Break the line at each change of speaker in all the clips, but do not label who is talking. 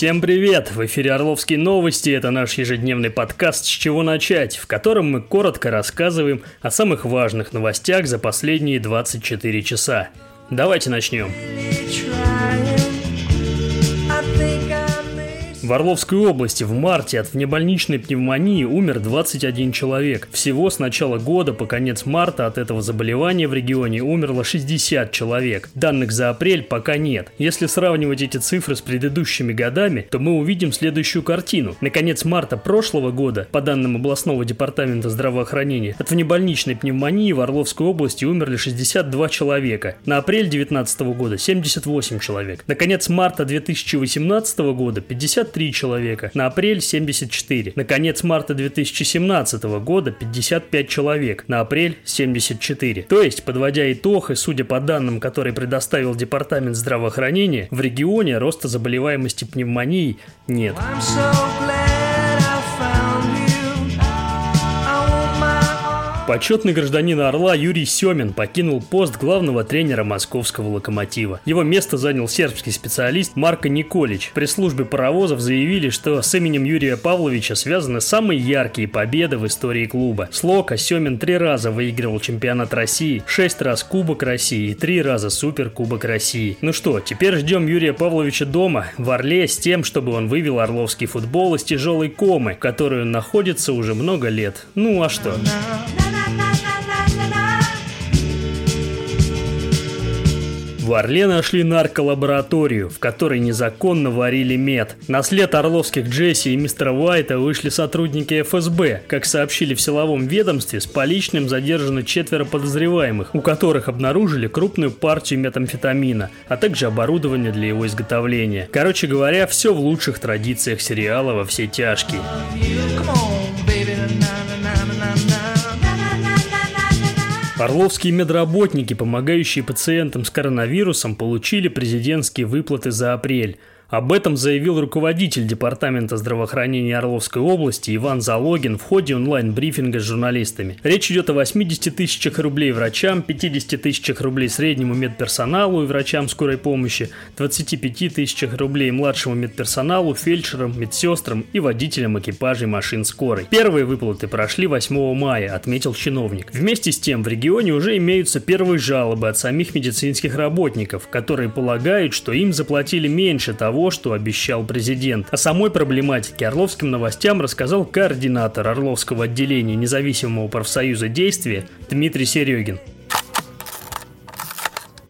Всем привет! В эфире Орловские новости. Это наш ежедневный подкаст «С чего начать», в котором мы коротко рассказываем о самых важных новостях за последние 24 часа. Давайте начнем.
Trying.
В Орловской области в марте от внебольничной пневмонии умер 21 человек. Всего с начала года по конец марта от этого заболевания в регионе умерло 60 человек. Данных за апрель пока нет. Если сравнивать эти цифры с предыдущими годами, то мы увидим следующую картину. На конец марта прошлого года, по данным областного департамента здравоохранения, от внебольничной пневмонии в Орловской области умерли 62 человека. На апрель 2019 года 78 человек. На конец марта 2018 года 53 человека. На апрель 74. На конец марта 2017 года 55 человек. На апрель 74. То есть, подводя итог, и судя по данным, которые предоставил Департамент здравоохранения, в регионе роста заболеваемости пневмонией нет.
I'm so glad
Почетный гражданин Орла Юрий Семин покинул пост главного тренера московского «Локомотива». Его место занял сербский специалист Марко Николич. При службе паровозов заявили, что с именем Юрия Павловича связаны самые яркие победы в истории клуба. С «Локо» Семин три раза выигрывал чемпионат России, шесть раз Кубок России и три раза Суперкубок России. Ну что, теперь ждем Юрия Павловича дома, в Орле, с тем, чтобы он вывел орловский футбол из тяжелой комы, в которой он находится уже много лет. Ну а что? В Орле нашли нарколабораторию, в которой незаконно варили мед. На след орловских Джесси и мистера Уайта вышли сотрудники ФСБ. Как сообщили в силовом ведомстве, с поличным задержаны четверо подозреваемых, у которых обнаружили крупную партию метамфетамина, а также оборудование для его изготовления. Короче говоря, все в лучших традициях сериала «Во все тяжкие». Орловские медработники, помогающие пациентам с коронавирусом, получили президентские выплаты за апрель. Об этом заявил руководитель Департамента здравоохранения Орловской области Иван Залогин в ходе онлайн-брифинга с журналистами. Речь идет о 80 тысячах рублей врачам, 50 тысячах рублей среднему медперсоналу и врачам скорой помощи, 25 тысячах рублей младшему медперсоналу, фельдшерам, медсестрам и водителям экипажей машин скорой. Первые выплаты прошли 8 мая, отметил чиновник. Вместе с тем в регионе уже имеются первые жалобы от самих медицинских работников, которые полагают, что им заплатили меньше того, что обещал президент. О самой проблематике Орловским новостям рассказал координатор Орловского отделения независимого профсоюза действия Дмитрий Серегин.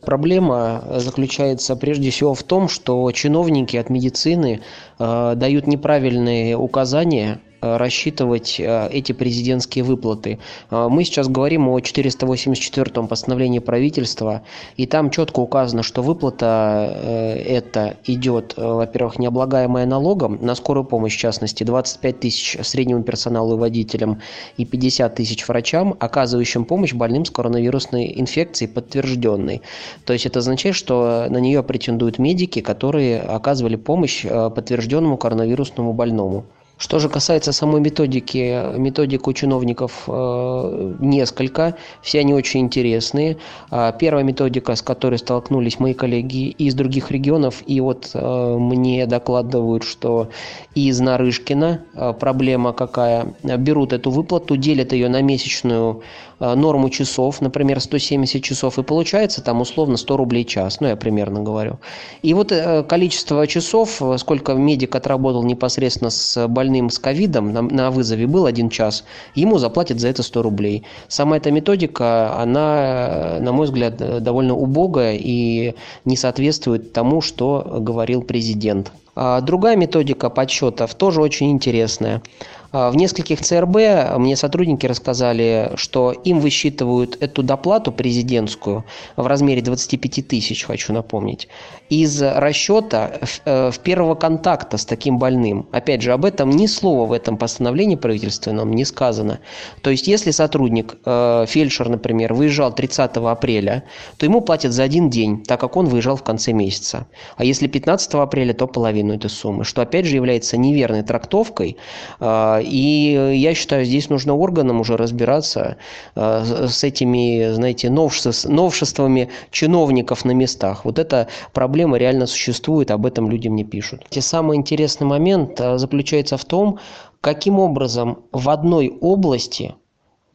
Проблема заключается прежде всего в том, что чиновники от медицины э, дают неправильные указания рассчитывать э, эти президентские выплаты. Э, Мы сейчас говорим о 484-м постановлении правительства, и там четко указано, что выплата э, это идет, э, во-первых, необлагаемая налогом, на скорую помощь в частности, 25 тысяч среднему персоналу и водителям и 50 тысяч врачам, оказывающим помощь больным с коронавирусной инфекцией подтвержденной. То есть это означает, что на нее претендуют медики, которые оказывали помощь э, подтвержденному коронавирусному больному. Что же касается самой методики, методик у чиновников э, несколько, все они очень интересные. А, Первая методика, с которой столкнулись мои коллеги из других регионов, и вот э, мне докладывают, что из Нарышкина э, проблема какая, берут эту выплату, делят ее на месячную норму часов, например, 170 часов, и получается там условно 100 рублей час, ну я примерно говорю. И вот э, количество часов, э, сколько медик отработал непосредственно с больным с ковидом, на, на вызове был один час, ему заплатят за это 100 рублей. Сама эта методика, она, э, на мой взгляд, э, довольно убогая и не соответствует тому, что говорил президент. А Другая методика подсчетов тоже очень интересная. А, В нескольких ЦРБ мне сотрудники рассказали, что им высчитывают эту доплату президентскую в размере 25 тысяч, хочу напомнить, из расчета э, в первого контакта с таким больным. Опять же, об этом ни слова в этом постановлении правительственном не сказано. То есть, если сотрудник, э, фельдшер, например, выезжал 30 апреля, то ему платят за один день, так как он выезжал в конце месяца. А если 15 апреля, то половину этой суммы, что опять же является неверной трактовкой э, И я считаю, здесь нужно органам уже разбираться с этими, знаете, новшествами чиновников на местах. Вот эта проблема реально существует, об этом людям не пишут. И самый интересный момент заключается в том, каким образом в одной области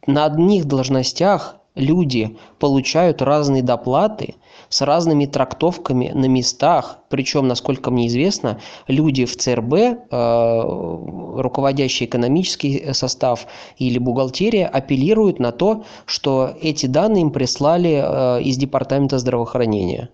на одних должностях люди получают разные доплаты с разными трактовками на местах. Причем, насколько мне известно, люди в ЦРБ, э, руководящий экономический состав или бухгалтерия апеллируют на то, что эти данные им прислали э, из Департамента здравоохранения.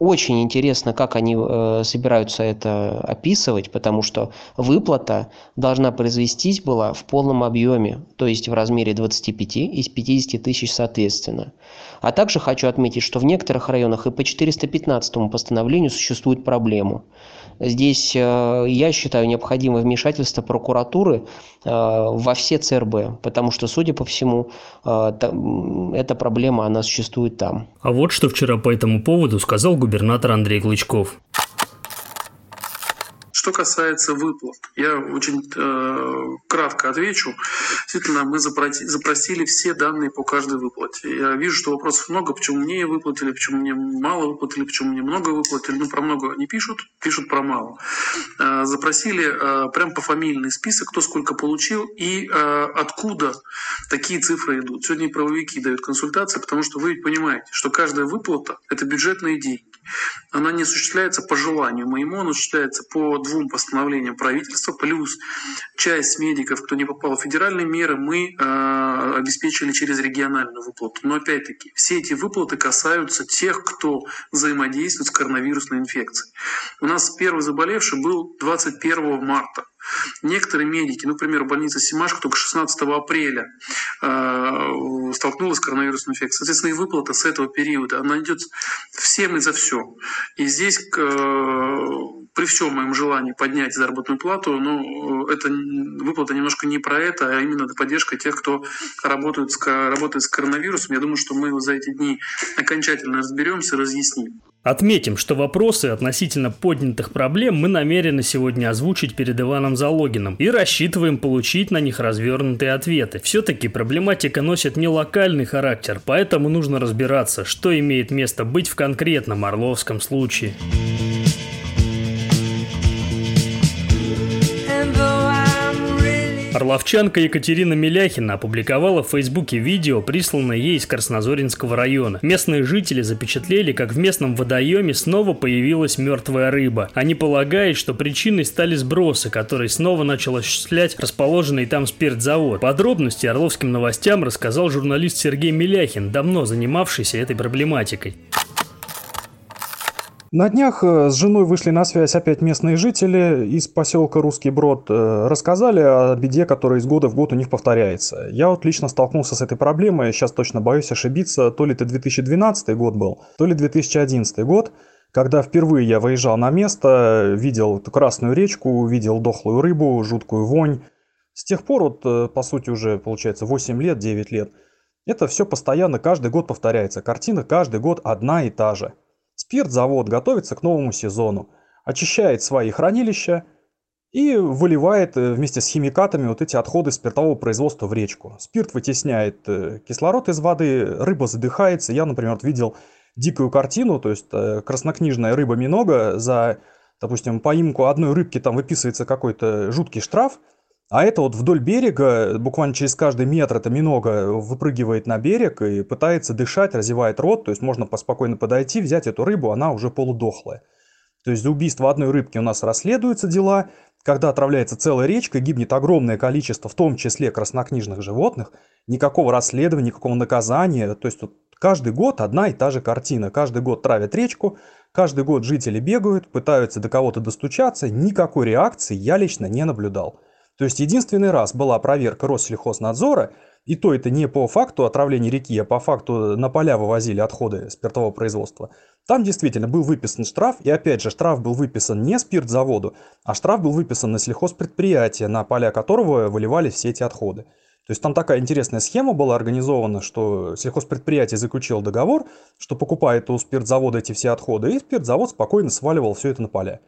Очень интересно, как они э, собираются это описывать, потому что выплата должна произвестись была в полном объеме, то есть в размере 25 из 50 тысяч соответственно. А также хочу отметить, что в некоторых районах и по 415 постановлению существует проблема. Здесь, э, я считаю, необходимо вмешательство прокуратуры э, во все ЦРБ, потому что, судя по всему, э, эта проблема, она существует там.
А вот что вчера по этому поводу сказал губернатор Андрей Клычков.
Что касается выплат, я очень э, кратко отвечу. Действительно, мы запроси, запросили все данные по каждой выплате. Я вижу, что вопросов много, почему мне выплатили, почему мне мало выплатили, почему мне много выплатили. Ну, про много не пишут, пишут про мало. Э, запросили э, прям по фамильный список, кто сколько получил и э, откуда такие цифры идут. Сегодня правовики дают консультации, потому что вы понимаете, что каждая выплата – это бюджетные деньги. Она не осуществляется по желанию моему, она осуществляется по двум постановлениям правительства, плюс часть медиков, кто не попал в федеральные меры, мы э, обеспечили через региональную выплату. Но опять-таки, все эти выплаты касаются тех, кто взаимодействует с коронавирусной инфекцией. У нас первый заболевший был 21 марта. Некоторые медики, например, больница Симашка только 16 апреля э, столкнулась с коронавирусной инфекцией. Соответственно, и выплата с этого периода, она идет всем и за все. И здесь э, при всем моем желании поднять заработную плату, но э, это выплата немножко не про это, а именно поддержка тех, кто работает с, работает с коронавирусом. Я думаю, что мы за эти дни окончательно разберемся, разъясним.
Отметим, что вопросы относительно поднятых проблем мы намерены сегодня озвучить перед Иваном Залогиным и рассчитываем получить на них развернутые ответы. Все-таки проблематика носит не локальный характер, поэтому нужно разбираться, что имеет место быть в конкретном Орловском случае. Орловчанка Екатерина Миляхина опубликовала в Фейсбуке видео, присланное ей из Краснозоринского района. Местные жители запечатлели, как в местном водоеме снова появилась мертвая рыба. Они полагают, что причиной стали сбросы, которые снова начал осуществлять расположенный там спиртзавод. Подробности Орловским новостям рассказал журналист Сергей Миляхин, давно занимавшийся этой проблематикой.
На днях э, с женой вышли на связь опять местные жители из поселка Русский Брод. Э, рассказали о беде, которая из года в год у них повторяется. Я вот лично столкнулся с этой проблемой, сейчас точно боюсь ошибиться, то ли это 2012 год был, то ли 2011 год, когда впервые я выезжал на место, видел эту красную речку, видел дохлую рыбу, жуткую вонь. С тех пор, вот, э, по сути, уже получается 8 лет, 9 лет, это все постоянно каждый год повторяется. Картина каждый год одна и та же – Спиртзавод готовится к новому сезону, очищает свои хранилища и выливает э, вместе с химикатами вот эти отходы спиртового производства в речку. Спирт вытесняет э, кислород из воды, рыба задыхается. Я, например, видел дикую картину, то есть э, краснокнижная рыба минога за, допустим, поимку одной рыбки там выписывается какой-то жуткий штраф, а это вот вдоль берега, буквально через каждый метр эта минога выпрыгивает на берег и пытается дышать, разевает рот, то есть можно поспокойно подойти, взять эту рыбу, она уже полудохлая. То есть за убийство одной рыбки у нас расследуются дела, когда отравляется целая речка, гибнет огромное количество, в том числе краснокнижных животных, никакого расследования, никакого наказания, то есть вот каждый год одна и та же картина, каждый год травят речку, каждый год жители бегают, пытаются до кого-то достучаться, никакой реакции я лично не наблюдал. То есть единственный раз была проверка Россельхознадзора, и то это не по факту отравления реки, а по факту на поля вывозили отходы спиртового производства. Там действительно был выписан штраф, и опять же штраф был выписан не спиртзаводу, а штраф был выписан на сельхозпредприятие, на поля которого выливались все эти отходы. То есть там такая интересная схема была организована, что сельхозпредприятие заключило договор, что покупает у спиртзавода эти все отходы, и спиртзавод спокойно сваливал все это на поля.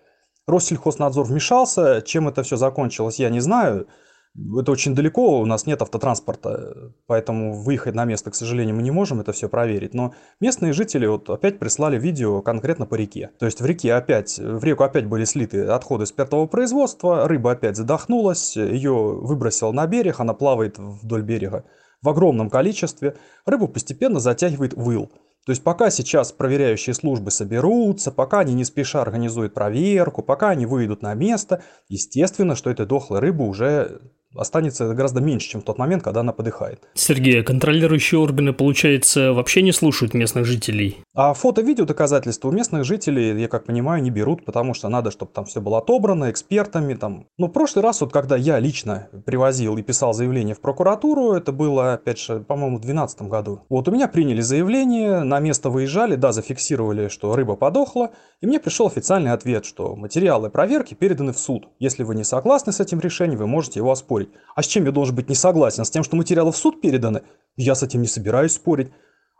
Россельхознадзор вмешался, чем это все закончилось, я не знаю. это очень далеко, у нас нет автотранспорта, поэтому выехать на место, к сожалению, мы не можем это все проверить. Но местные жители вот опять прислали видео конкретно по реке. То есть в реке опять, в реку опять были слиты отходы спиртового производства, рыба опять задохнулась, ее выбросил на берег, она плавает вдоль берега в огромном количестве. Рыбу постепенно затягивает выл. То есть пока сейчас проверяющие службы соберутся, пока они не спеша организуют проверку, пока они выйдут на место, естественно, что этой дохлой рыбы уже останется гораздо меньше, чем в тот момент, когда она подыхает.
Сергей, а контролирующие органы, получается, вообще не слушают местных жителей?
А фото-видео доказательства у местных жителей, я как понимаю, не берут, потому что надо, чтобы там все было отобрано экспертами. Там. Ну, в прошлый раз, вот когда я лично привозил и писал заявление в прокуратуру, это было, опять же, по-моему, в 2012 году. Вот у меня приняли заявление, на место выезжали, да, зафиксировали, что рыба подохла, и мне пришел официальный ответ, что материалы проверки переданы в суд. Если вы не согласны с этим решением, вы можете его оспорить спорить. А с чем я должен быть не согласен? С тем, что материалы в суд переданы? Я с этим не собираюсь спорить.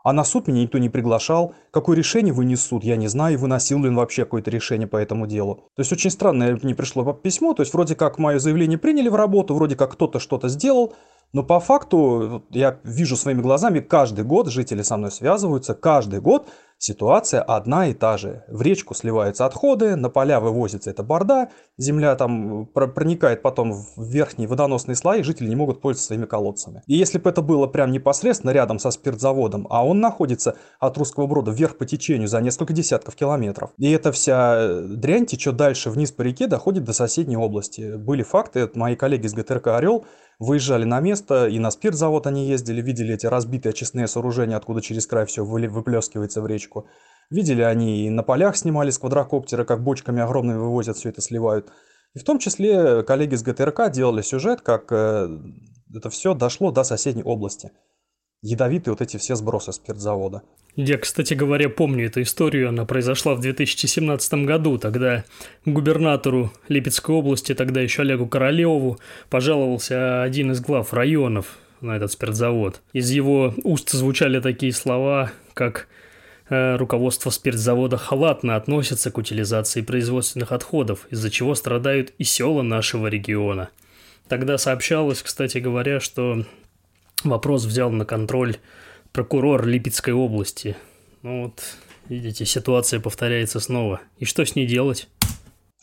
А на суд меня никто не приглашал. Какое решение вынес суд, я не знаю, выносил ли он вообще какое-то решение по этому делу. То есть очень странное мне пришло письмо, то есть вроде как мое заявление приняли в работу, вроде как кто-то что-то сделал, но по факту я вижу своими глазами, каждый год жители со мной связываются, каждый год Ситуация одна и та же. В речку сливаются отходы, на поля вывозится эта борда, земля там проникает потом в верхние водоносные слои, жители не могут пользоваться своими колодцами. И если бы это было прям непосредственно рядом со спиртзаводом, а он находится от русского брода вверх по течению за несколько десятков километров, и эта вся э, дрянь течет дальше вниз по реке, доходит до соседней области. Были факты, мои коллеги из ГТРК «Орел» выезжали на место, и на спиртзавод они ездили, видели эти разбитые очистные сооружения, откуда через край все выплескивается в речку. Видели они и на полях снимали с квадрокоптера, как бочками огромными вывозят, все это сливают. И в том числе коллеги с ГТРК делали сюжет, как э, это все дошло до соседней области ядовитые вот эти все сбросы спиртзавода.
Я, кстати говоря, помню эту историю. Она произошла в 2017 году. Тогда губернатору Липецкой области, тогда еще Олегу Королеву, пожаловался один из глав районов на этот спиртзавод. Из его уст звучали такие слова, как э, руководство спиртзавода халатно относится к утилизации производственных отходов, из-за чего страдают и села нашего региона. Тогда сообщалось, кстати говоря, что Вопрос взял на контроль прокурор Липецкой области. Ну вот, видите, ситуация повторяется снова. И что с ней делать?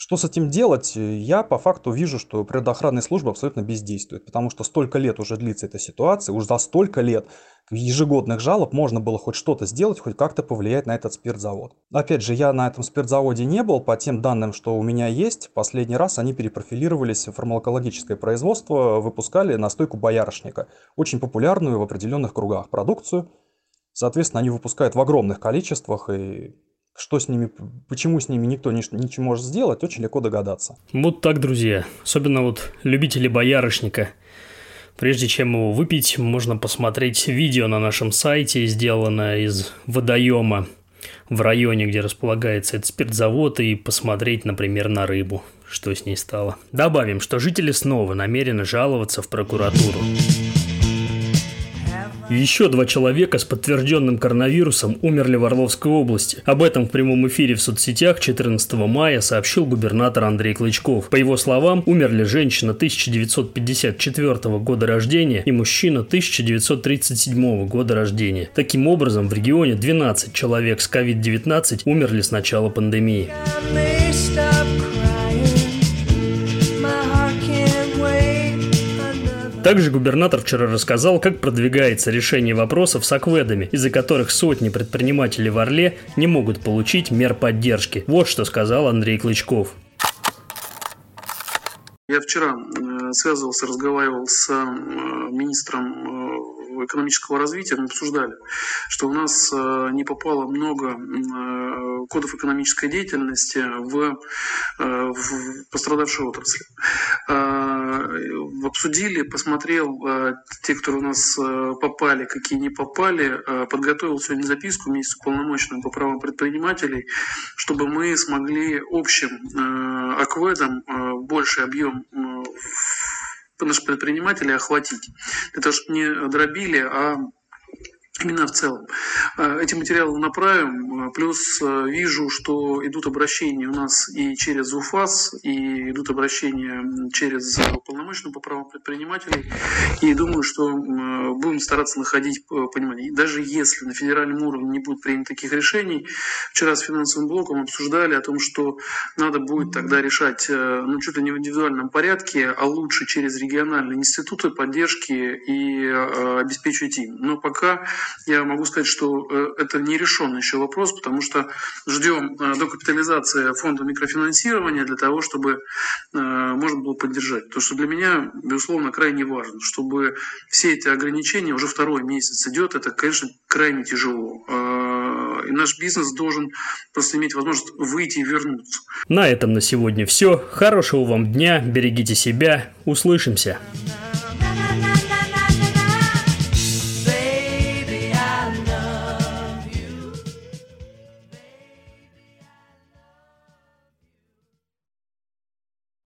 Что с этим делать? Я по факту вижу, что природоохранная служба абсолютно бездействует, потому что столько лет уже длится эта ситуация, уже за столько лет ежегодных жалоб можно было хоть что-то сделать, хоть как-то повлиять на этот спиртзавод. Опять же, я на этом спиртзаводе не был, по тем данным, что у меня есть, последний раз они перепрофилировались в фармакологическое производство, выпускали настойку боярышника, очень популярную в определенных кругах продукцию. Соответственно, они выпускают в огромных количествах и что с ними, почему с ними никто ничего не может сделать, очень легко догадаться.
Вот так, друзья. Особенно вот любители боярышника. Прежде чем его выпить, можно посмотреть видео на нашем сайте, сделанное из водоема в районе, где располагается этот спиртзавод, и посмотреть, например, на рыбу, что с ней стало. Добавим, что жители снова намерены жаловаться в прокуратуру. Еще два человека с подтвержденным коронавирусом умерли в Орловской области. Об этом в прямом эфире в соцсетях 14 мая сообщил губернатор Андрей Клычков. По его словам, умерли женщина 1954 года рождения и мужчина 1937 года рождения. Таким образом, в регионе 12 человек с COVID-19 умерли с начала пандемии. Также губернатор вчера рассказал, как продвигается решение вопросов с акведами, из-за которых сотни предпринимателей в Орле не могут получить мер поддержки. Вот что сказал Андрей Клычков.
Я вчера э, связывался, разговаривал с э, министром э, экономического развития мы обсуждали, что у нас э, не попало много э, кодов экономической деятельности в, э, в пострадавшие отрасли. Обсудили, посмотрел те, которые у нас попали, какие не попали, подготовил сегодня записку вместе с уполномоченным по правам предпринимателей, чтобы мы смогли общим акведом больший объем наших предпринимателей охватить. Того, чтобы не дробили, а именно в целом. А, эти материалы направим, а, плюс а, вижу, что идут обращения у нас и через УФАС, и идут обращения через уполномоченную по правам предпринимателей, и думаю, что будем стараться находить понимание. даже если на федеральном уровне не будет принято таких решений, вчера с финансовым блоком обсуждали о том, что надо будет тогда решать, ну, ли не в индивидуальном порядке, а лучше через региональные институты поддержки и обеспечивать им. Но пока я могу сказать, что э, это не решенный еще вопрос, потому что ждем э, докапитализации фонда микрофинансирования для того, чтобы э, можно было поддержать. То, что для меня, безусловно, крайне важно, чтобы все эти ограничения, уже второй месяц идет, это, конечно, крайне тяжело. И наш бизнес должен просто иметь возможность выйти и вернуться.
На этом на сегодня все. Хорошего вам дня, берегите себя, услышимся.